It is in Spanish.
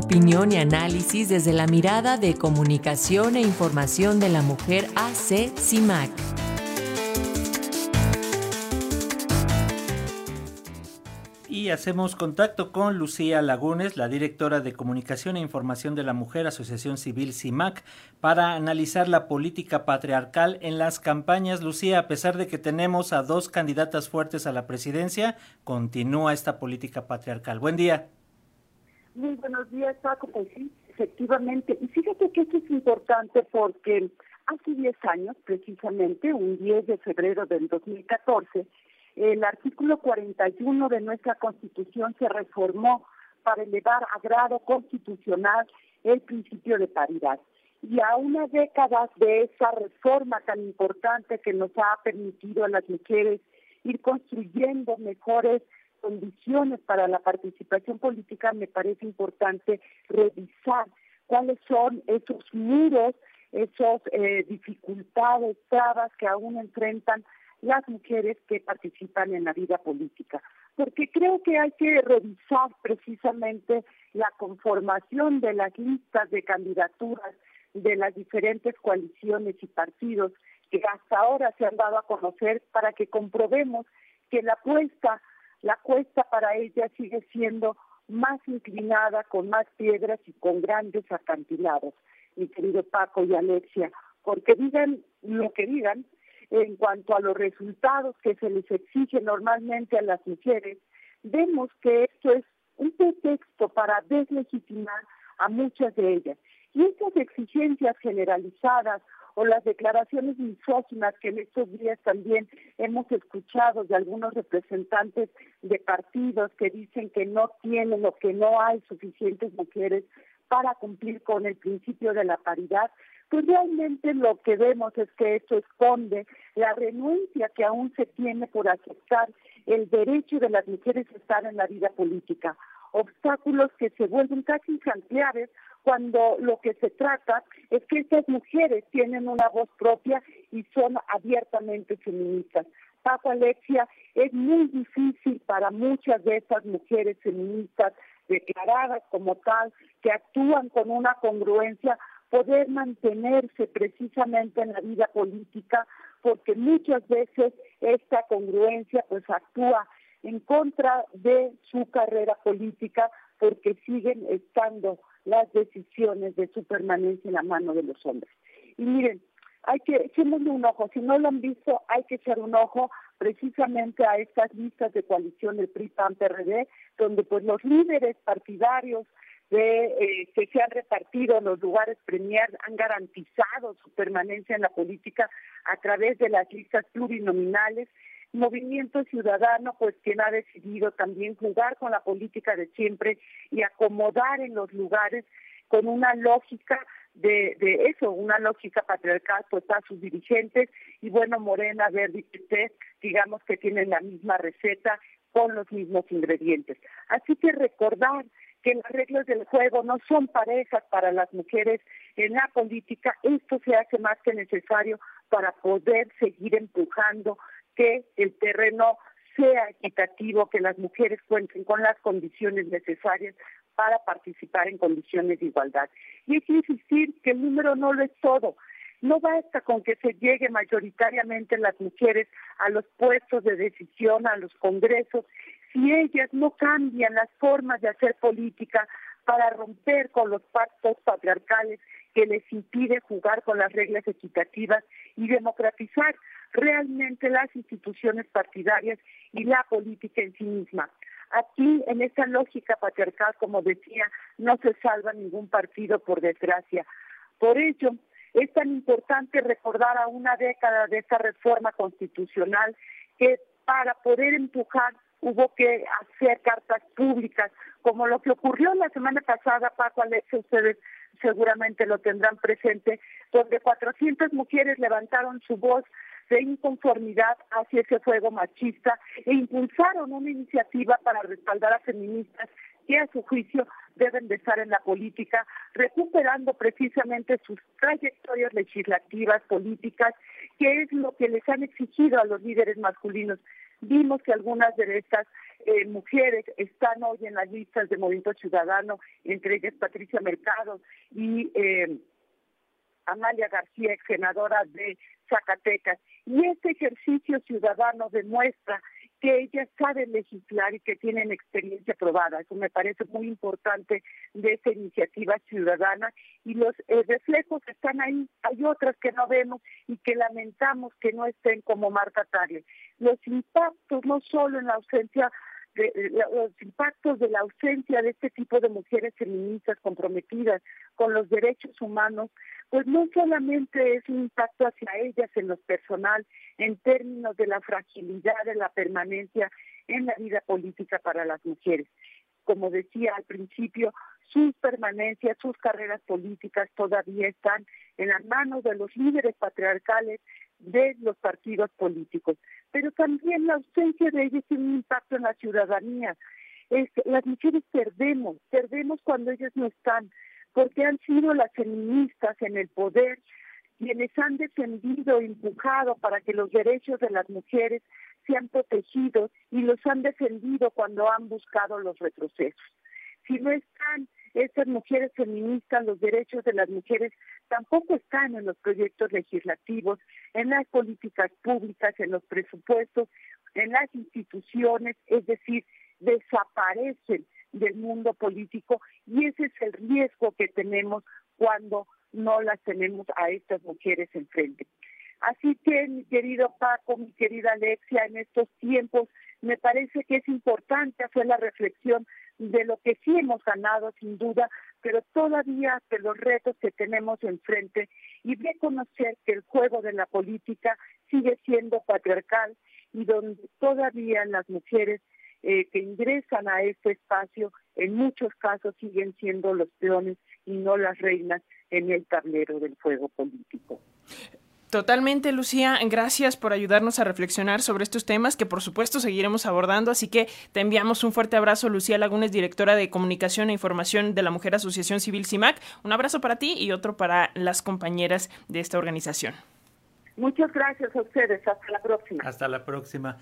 opinión y análisis desde la mirada de comunicación e información de la mujer AC CIMAC. Y hacemos contacto con Lucía Lagunes, la directora de Comunicación e Información de la Mujer, Asociación Civil CIMAC, para analizar la política patriarcal en las campañas. Lucía, a pesar de que tenemos a dos candidatas fuertes a la presidencia, continúa esta política patriarcal. Buen día. Muy buenos días, Paco. Pues sí, efectivamente. Y fíjate que esto es importante porque hace 10 años, precisamente, un 10 de febrero del 2014, el artículo 41 de nuestra Constitución se reformó para elevar a grado constitucional el principio de paridad. Y a una década de esa reforma tan importante que nos ha permitido a las mujeres ir construyendo mejores condiciones para la participación política, me parece importante revisar cuáles son esos muros, esas eh, dificultades, trabas que aún enfrentan las mujeres que participan en la vida política. Porque creo que hay que revisar precisamente la conformación de las listas de candidaturas de las diferentes coaliciones y partidos que hasta ahora se han dado a conocer para que comprobemos que la apuesta la cuesta para ella sigue siendo más inclinada, con más piedras y con grandes acantilados, mi querido Paco y Alexia, porque digan lo que digan en cuanto a los resultados que se les exige normalmente a las mujeres, vemos que esto es un pretexto para deslegitimar a muchas de ellas. Y estas exigencias generalizadas o las declaraciones misóginas que en estos días también hemos escuchado de algunos representantes de partidos que dicen que no tienen o que no hay suficientes mujeres para cumplir con el principio de la paridad, pues realmente lo que vemos es que esto esconde la renuncia que aún se tiene por aceptar el derecho de las mujeres a estar en la vida política, obstáculos que se vuelven casi insanciables cuando lo que se trata es que estas mujeres tienen una voz propia y son abiertamente feministas. Paco Alexia, es muy difícil para muchas de estas mujeres feministas declaradas como tal, que actúan con una congruencia, poder mantenerse precisamente en la vida política, porque muchas veces esta congruencia pues actúa en contra de su carrera política porque siguen estando las decisiones de su permanencia en la mano de los hombres. Y miren, hay que echémosle un ojo, si no lo han visto, hay que echar un ojo precisamente a estas listas de coalición del PRI PAN PRD, donde pues los líderes partidarios eh, que se han repartido en los lugares premier han garantizado su permanencia en la política a través de las listas plurinominales Movimiento Ciudadano, pues quien ha decidido también jugar con la política de siempre y acomodar en los lugares con una lógica de, eso, una lógica patriarcal, pues a sus dirigentes y bueno, Morena, Verde y PT, digamos que tienen la misma receta con los mismos ingredientes. Así que recordar que las reglas del juego no son parejas para las mujeres en la política, esto se hace más que necesario para poder seguir empujando que el terreno sea equitativo, que las mujeres cuenten con las condiciones necesarias para participar en condiciones de igualdad. Y hay que insistir que el número no lo es todo. No basta con que se llegue mayoritariamente las mujeres a los puestos de decisión, a los congresos, si ellas no cambian las formas de hacer política para romper con los pactos patriarcales que les impide jugar con las reglas equitativas y democratizar realmente las instituciones partidarias y la política en sí misma. Aquí, en esta lógica patriarcal, como decía, no se salva ningún partido, por desgracia. Por ello, es tan importante recordar a una década de esta reforma constitucional que para poder empujar hubo que hacer cartas públicas, como lo que ocurrió la semana pasada, Paco Alex, ustedes seguramente lo tendrán presente, donde 400 mujeres levantaron su voz de inconformidad hacia ese fuego machista e impulsaron una iniciativa para respaldar a feministas que a su juicio deben de estar en la política, recuperando precisamente sus trayectorias legislativas, políticas, que es lo que les han exigido a los líderes masculinos. Vimos que algunas de estas eh, mujeres están hoy en las listas de Movimiento Ciudadano, entre ellas Patricia Mercado y eh, Amalia García, ex senadora de Zacatecas. Y este ejercicio ciudadano demuestra que ellas saben legislar y que tienen experiencia probada. Eso me parece muy importante de esta iniciativa ciudadana y los eh, reflejos están ahí. Hay otras que no vemos y que lamentamos que no estén como marca Target. Los impactos no solo en la ausencia los impactos de la ausencia de este tipo de mujeres feministas comprometidas con los derechos humanos, pues no solamente es un impacto hacia ellas en lo personal, en términos de la fragilidad de la permanencia en la vida política para las mujeres. Como decía al principio, sus permanencias, sus carreras políticas todavía están en las manos de los líderes patriarcales de los partidos políticos. Pero también la ausencia de ellos tiene un impacto en la ciudadanía. las mujeres perdemos, perdemos cuando ellas no están, porque han sido las feministas en el poder quienes han defendido, empujado para que los derechos de las mujeres sean protegidos y los han defendido cuando han buscado los retrocesos. Si no están estas mujeres feministas, los derechos de las mujeres tampoco están en los proyectos legislativos, en las políticas públicas, en los presupuestos, en las instituciones, es decir, desaparecen del mundo político y ese es el riesgo que tenemos cuando no las tenemos a estas mujeres enfrente. Así que, mi querido Paco, mi querida Alexia, en estos tiempos me parece que es importante hacer la reflexión de lo que sí hemos ganado, sin duda, pero todavía de los retos que tenemos enfrente y reconocer que el juego de la política sigue siendo patriarcal y donde todavía las mujeres eh, que ingresan a este espacio en muchos casos siguen siendo los peones y no las reinas en el tablero del juego político. Totalmente, Lucía. Gracias por ayudarnos a reflexionar sobre estos temas que por supuesto seguiremos abordando. Así que te enviamos un fuerte abrazo, Lucía Lagunes, directora de Comunicación e Información de la Mujer Asociación Civil CIMAC. Un abrazo para ti y otro para las compañeras de esta organización. Muchas gracias a ustedes. Hasta la próxima. Hasta la próxima.